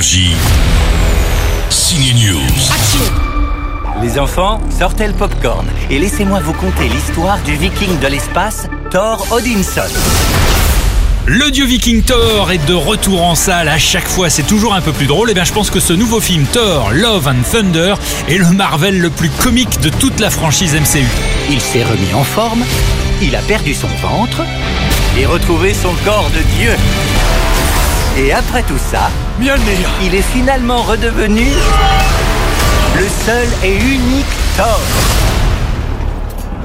Énergie. Signe News. Les enfants, sortez le popcorn et laissez-moi vous conter l'histoire du viking de l'espace, Thor Odinson. Le dieu viking Thor est de retour en salle à chaque fois, c'est toujours un peu plus drôle. Et bien je pense que ce nouveau film Thor, Love and Thunder est le Marvel le plus comique de toute la franchise MCU. Il s'est remis en forme, il a perdu son ventre et retrouvé son corps de dieu. Et après tout ça, il est finalement redevenu le seul et unique Thor.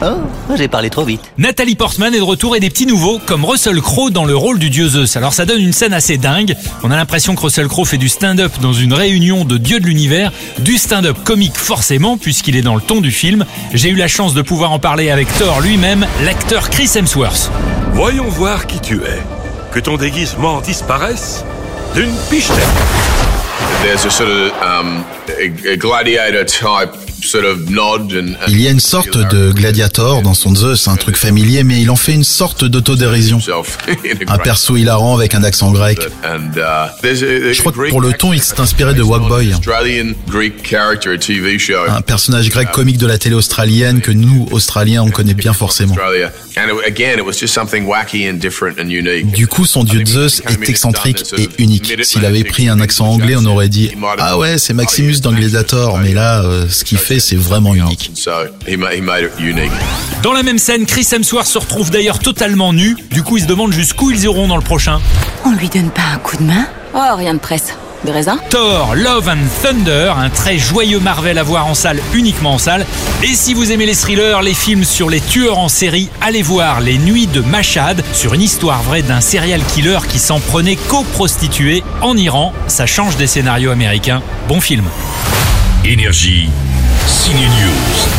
Oh, j'ai parlé trop vite. Nathalie Portman est de retour et des petits nouveaux comme Russell Crowe dans le rôle du dieu Zeus. Alors ça donne une scène assez dingue. On a l'impression que Russell Crowe fait du stand-up dans une réunion de dieux de l'univers, du stand-up comique forcément puisqu'il est dans le ton du film. J'ai eu la chance de pouvoir en parler avec Thor lui-même, l'acteur Chris Hemsworth. Voyons voir qui tu es. Que ton déguisement disparaisse d'une pichenette. There's a sort of um, gladiator type and Il y a une sorte de gladiator dans son Zeus, un truc familier, mais il en fait une sorte d'autodérision. Un perso hilarant avec un accent grec. Uh, Je crois que pour le ton, il s'est inspiré de show. Un personnage grec comique de la télé australienne que nous, Australiens, on connaît bien forcément. Du coup, son dieu Zeus est excentrique et unique. S'il avait pris un accent anglais, on aurait dit Ah ouais, c'est Maximus dans Gladiator, mais là, euh, ce qu'il fait, c'est vraiment unique. So he, ma- he made it unique. Dans la même scène, Chris Hemsworth se retrouve d'ailleurs totalement nu. Du coup, il se demande jusqu'où ils iront dans le prochain. On lui donne pas un coup de main Oh, rien de presse. Des raisins Thor, Love and Thunder, un très joyeux Marvel à voir en salle, uniquement en salle. Et si vous aimez les thrillers, les films sur les tueurs en série, allez voir Les Nuits de Mashhad, sur une histoire vraie d'un serial killer qui s'en prenait qu'aux prostituées en Iran. Ça change des scénarios américains. Bon film. Énergie. Signe News.